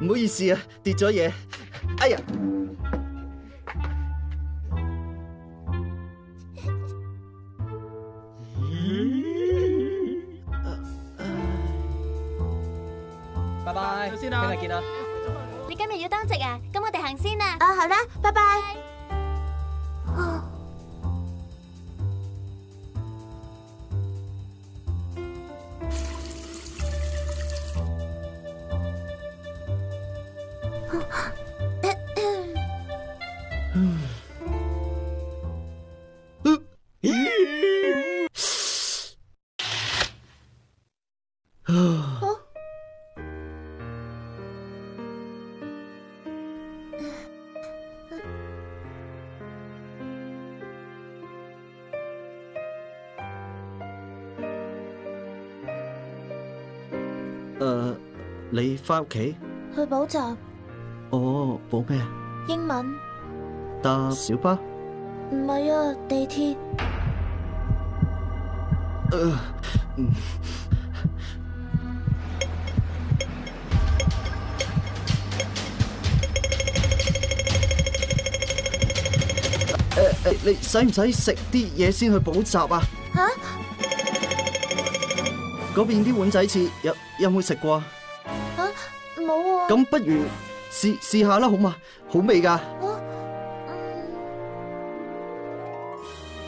唔好意思啊，跌咗嘢。哎呀！嗯，拜拜，日见啦。你今日要当值啊？咁我哋行先啦。哦，好啦，拜拜。诶，你翻屋企去补习？哦，补咩啊？英文搭小巴？唔系啊，地铁。诶诶，你使唔使食啲嘢先去补习啊？吓？嗰边啲碗仔翅有有冇食过啊？冇喎。咁不如试试下啦，好嘛？好味噶。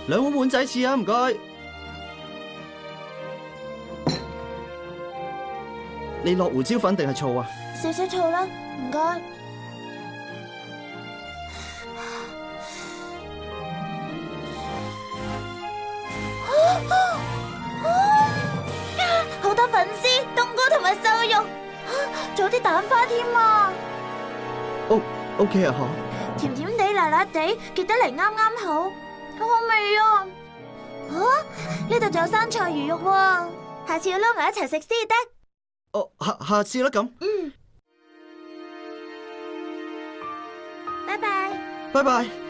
两碗碗仔翅啊，唔该。你落胡椒粉定系醋啊？少少醋啦，唔该。啲蛋花添啊！O O K 啊嗬。甜甜地、辣辣地，结得嚟啱啱好，好好味啊！吓，呢度仲有生菜鱼肉，下次要捞埋一齐食先得。哦，下下次啦咁。嗯。拜拜。拜拜。